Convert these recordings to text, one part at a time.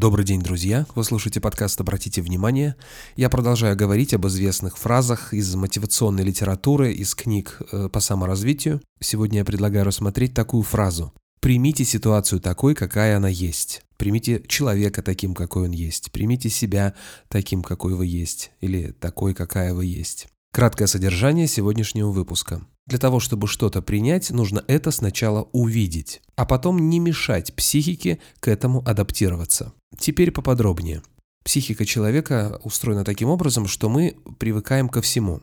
Добрый день, друзья! Вы слушаете подкаст «Обратите внимание». Я продолжаю говорить об известных фразах из мотивационной литературы, из книг э, по саморазвитию. Сегодня я предлагаю рассмотреть такую фразу. Примите ситуацию такой, какая она есть. Примите человека таким, какой он есть. Примите себя таким, какой вы есть. Или такой, какая вы есть. Краткое содержание сегодняшнего выпуска. Для того, чтобы что-то принять, нужно это сначала увидеть, а потом не мешать психике к этому адаптироваться. Теперь поподробнее. Психика человека устроена таким образом, что мы привыкаем ко всему.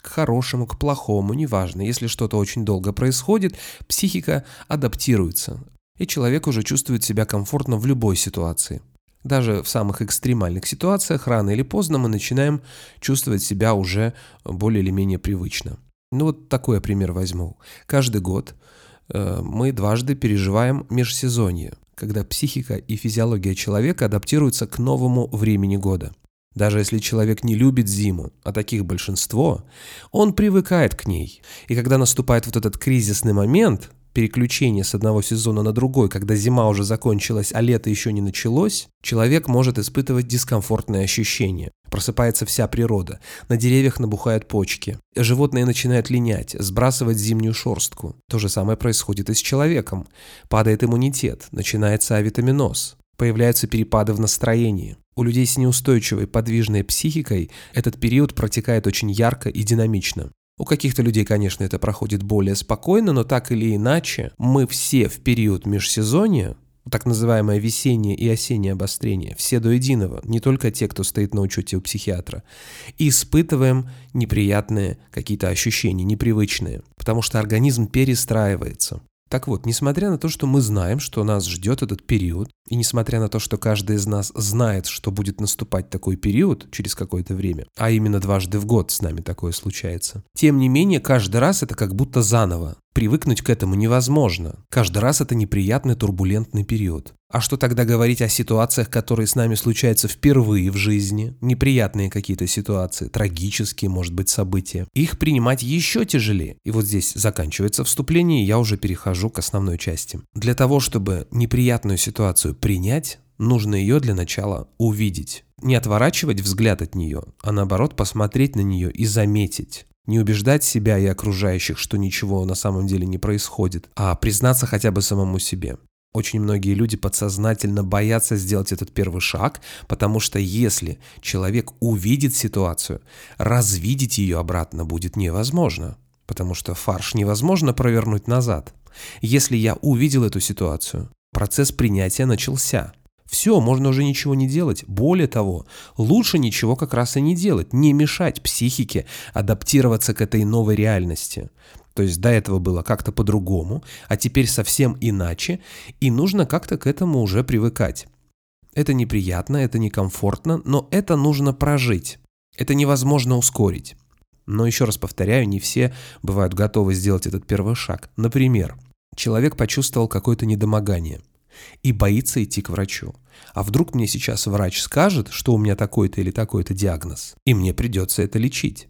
К хорошему, к плохому, неважно. Если что-то очень долго происходит, психика адаптируется, и человек уже чувствует себя комфортно в любой ситуации. Даже в самых экстремальных ситуациях рано или поздно мы начинаем чувствовать себя уже более или менее привычно. Ну вот такой я пример возьму. Каждый год э, мы дважды переживаем межсезонье, когда психика и физиология человека адаптируются к новому времени года. Даже если человек не любит зиму, а таких большинство, он привыкает к ней. И когда наступает вот этот кризисный момент, переключение с одного сезона на другой, когда зима уже закончилась, а лето еще не началось, человек может испытывать дискомфортные ощущения. Просыпается вся природа, на деревьях набухают почки, животные начинают линять, сбрасывать зимнюю шорстку. То же самое происходит и с человеком. Падает иммунитет, начинается авитаминоз, появляются перепады в настроении. У людей с неустойчивой подвижной психикой этот период протекает очень ярко и динамично. У каких-то людей, конечно, это проходит более спокойно, но так или иначе, мы все в период межсезонья, так называемое весеннее и осеннее обострение, все до единого, не только те, кто стоит на учете у психиатра, испытываем неприятные какие-то ощущения, непривычные, потому что организм перестраивается. Так вот, несмотря на то, что мы знаем, что нас ждет этот период, и несмотря на то, что каждый из нас знает, что будет наступать такой период через какое-то время, а именно дважды в год с нами такое случается, тем не менее, каждый раз это как будто заново. Привыкнуть к этому невозможно. Каждый раз это неприятный турбулентный период. А что тогда говорить о ситуациях, которые с нами случаются впервые в жизни? Неприятные какие-то ситуации, трагические, может быть, события. Их принимать еще тяжелее. И вот здесь заканчивается вступление, и я уже перехожу к основной части. Для того, чтобы неприятную ситуацию принять, нужно ее для начала увидеть. Не отворачивать взгляд от нее, а наоборот посмотреть на нее и заметить. Не убеждать себя и окружающих, что ничего на самом деле не происходит, а признаться хотя бы самому себе. Очень многие люди подсознательно боятся сделать этот первый шаг, потому что если человек увидит ситуацию, развидеть ее обратно будет невозможно, потому что фарш невозможно провернуть назад. Если я увидел эту ситуацию, процесс принятия начался – все, можно уже ничего не делать. Более того, лучше ничего как раз и не делать, не мешать психике адаптироваться к этой новой реальности. То есть до этого было как-то по-другому, а теперь совсем иначе, и нужно как-то к этому уже привыкать. Это неприятно, это некомфортно, но это нужно прожить. Это невозможно ускорить. Но еще раз повторяю, не все бывают готовы сделать этот первый шаг. Например, человек почувствовал какое-то недомогание – и боится идти к врачу. А вдруг мне сейчас врач скажет, что у меня такой-то или такой-то диагноз, и мне придется это лечить.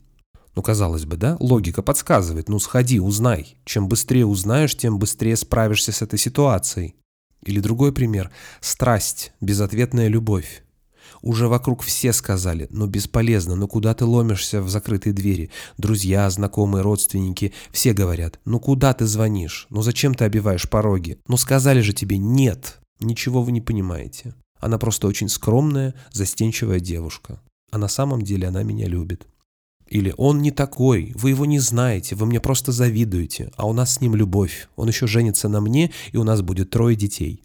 Ну, казалось бы, да, логика подсказывает, ну сходи, узнай. Чем быстрее узнаешь, тем быстрее справишься с этой ситуацией. Или другой пример. Страсть, безответная любовь. Уже вокруг все сказали, но бесполезно, ну куда ты ломишься в закрытые двери? Друзья, знакомые, родственники, все говорят, ну куда ты звонишь? Ну зачем ты обиваешь пороги? Ну сказали же тебе нет. Ничего вы не понимаете. Она просто очень скромная, застенчивая девушка. А на самом деле она меня любит. Или «Он не такой, вы его не знаете, вы мне просто завидуете, а у нас с ним любовь, он еще женится на мне, и у нас будет трое детей».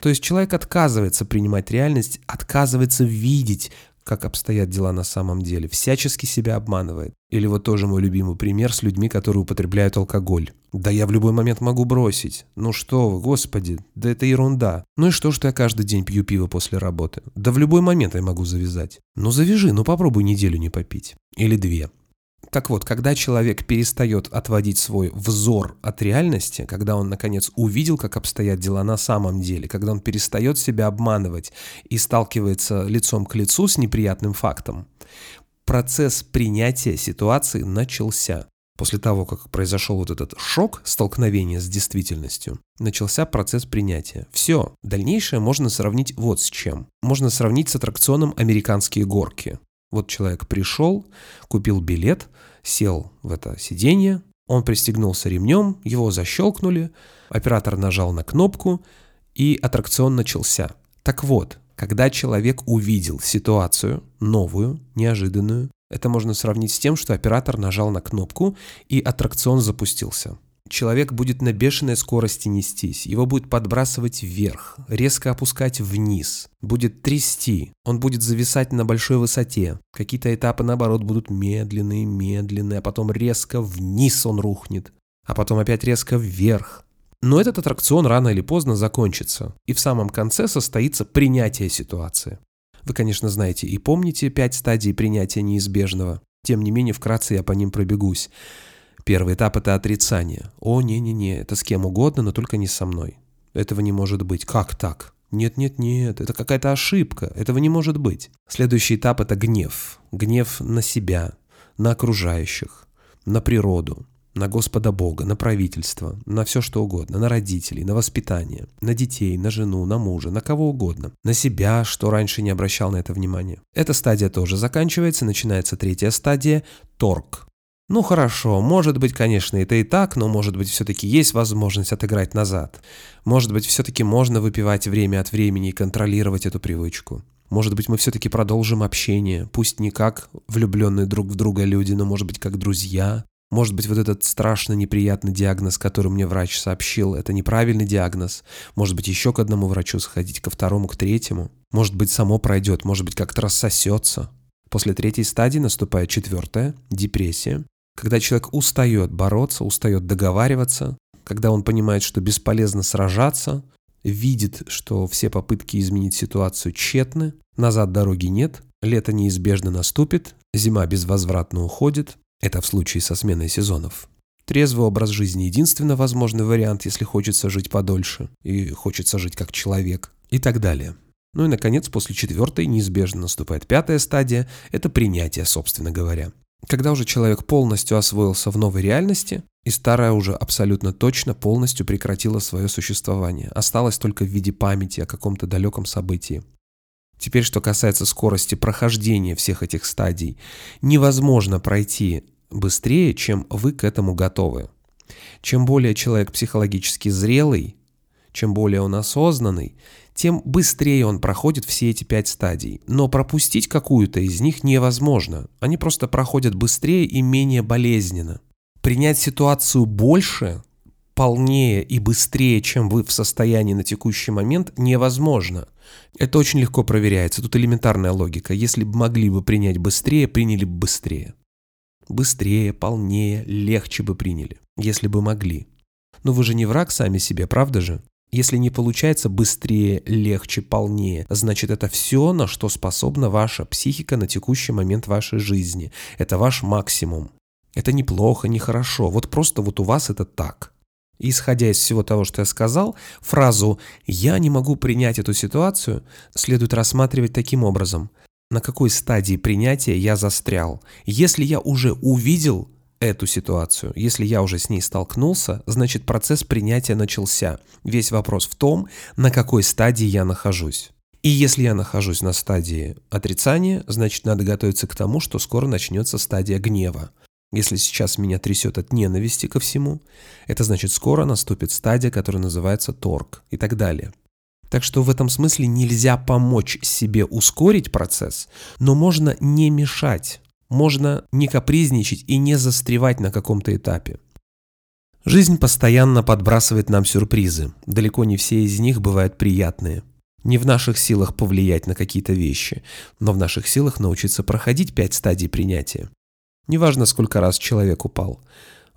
То есть человек отказывается принимать реальность, отказывается видеть, как обстоят дела на самом деле, всячески себя обманывает. Или вот тоже мой любимый пример с людьми, которые употребляют алкоголь. Да я в любой момент могу бросить. Ну что вы, господи, да это ерунда. Ну и что, что я каждый день пью пиво после работы? Да в любой момент я могу завязать. Ну завяжи, ну попробуй неделю не попить. Или две. Так вот, когда человек перестает отводить свой взор от реальности, когда он, наконец, увидел, как обстоят дела на самом деле, когда он перестает себя обманывать и сталкивается лицом к лицу с неприятным фактом, процесс принятия ситуации начался. После того, как произошел вот этот шок, столкновение с действительностью, начался процесс принятия. Все, дальнейшее можно сравнить вот с чем. Можно сравнить с аттракционом «Американские горки». Вот человек пришел, купил билет, сел в это сиденье, он пристегнулся ремнем, его защелкнули, оператор нажал на кнопку, и аттракцион начался. Так вот, когда человек увидел ситуацию новую, неожиданную, это можно сравнить с тем, что оператор нажал на кнопку и аттракцион запустился. Человек будет на бешеной скорости нестись, его будет подбрасывать вверх, резко опускать вниз, будет трясти, он будет зависать на большой высоте. Какие-то этапы, наоборот, будут медленные, медленные, а потом резко вниз он рухнет, а потом опять резко вверх. Но этот аттракцион рано или поздно закончится, и в самом конце состоится принятие ситуации. Вы, конечно, знаете и помните пять стадий принятия неизбежного. Тем не менее, вкратце я по ним пробегусь. Первый этап – это отрицание. О, не-не-не, это с кем угодно, но только не со мной. Этого не может быть. Как так? Нет-нет-нет, это какая-то ошибка, этого не может быть. Следующий этап – это гнев. Гнев на себя, на окружающих, на природу, на Господа Бога, на правительство, на все что угодно, на родителей, на воспитание, на детей, на жену, на мужа, на кого угодно, на себя, что раньше не обращал на это внимания. Эта стадия тоже заканчивается, начинается третья стадия – торг. Ну хорошо, может быть, конечно, это и так, но может быть все-таки есть возможность отыграть назад. Может быть, все-таки можно выпивать время от времени и контролировать эту привычку. Может быть, мы все-таки продолжим общение, пусть не как влюбленные друг в друга люди, но может быть, как друзья. Может быть, вот этот страшно неприятный диагноз, который мне врач сообщил, это неправильный диагноз. Может быть, еще к одному врачу сходить, ко второму, к третьему. Может быть, само пройдет, может быть, как-то рассосется. После третьей стадии наступает четвертая – депрессия. Когда человек устает бороться, устает договариваться, когда он понимает, что бесполезно сражаться, видит, что все попытки изменить ситуацию тщетны, назад дороги нет, лето неизбежно наступит, зима безвозвратно уходит, это в случае со сменой сезонов. Трезвый образ жизни – единственно возможный вариант, если хочется жить подольше и хочется жить как человек и так далее. Ну и, наконец, после четвертой неизбежно наступает пятая стадия – это принятие, собственно говоря. Когда уже человек полностью освоился в новой реальности, и старая уже абсолютно точно полностью прекратила свое существование, осталась только в виде памяти о каком-то далеком событии. Теперь, что касается скорости прохождения всех этих стадий, невозможно пройти быстрее, чем вы к этому готовы. Чем более человек психологически зрелый, чем более он осознанный, тем быстрее он проходит все эти пять стадий. Но пропустить какую-то из них невозможно. Они просто проходят быстрее и менее болезненно. Принять ситуацию больше, полнее и быстрее, чем вы в состоянии на текущий момент, невозможно. Это очень легко проверяется. Тут элементарная логика. Если бы могли бы принять быстрее, приняли бы быстрее. Быстрее, полнее, легче бы приняли, если бы могли. Но вы же не враг сами себе, правда же? Если не получается быстрее, легче, полнее, значит это все, на что способна ваша психика на текущий момент вашей жизни. Это ваш максимум. Это неплохо, не хорошо, вот просто вот у вас это так. исходя из всего того, что я сказал, фразу «я не могу принять эту ситуацию» следует рассматривать таким образом. На какой стадии принятия я застрял? Если я уже увидел эту ситуацию. Если я уже с ней столкнулся, значит процесс принятия начался. Весь вопрос в том, на какой стадии я нахожусь. И если я нахожусь на стадии отрицания, значит надо готовиться к тому, что скоро начнется стадия гнева. Если сейчас меня трясет от ненависти ко всему, это значит скоро наступит стадия, которая называется торг и так далее. Так что в этом смысле нельзя помочь себе ускорить процесс, но можно не мешать можно не капризничать и не застревать на каком-то этапе. Жизнь постоянно подбрасывает нам сюрпризы. Далеко не все из них бывают приятные. Не в наших силах повлиять на какие-то вещи, но в наших силах научиться проходить пять стадий принятия. Неважно, сколько раз человек упал.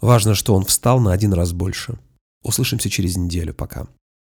Важно, что он встал на один раз больше. Услышимся через неделю. Пока.